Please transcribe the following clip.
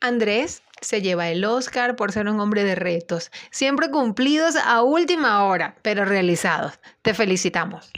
Andrés se lleva el Oscar por ser un hombre de retos, siempre cumplidos a última hora, pero realizados. Te felicitamos.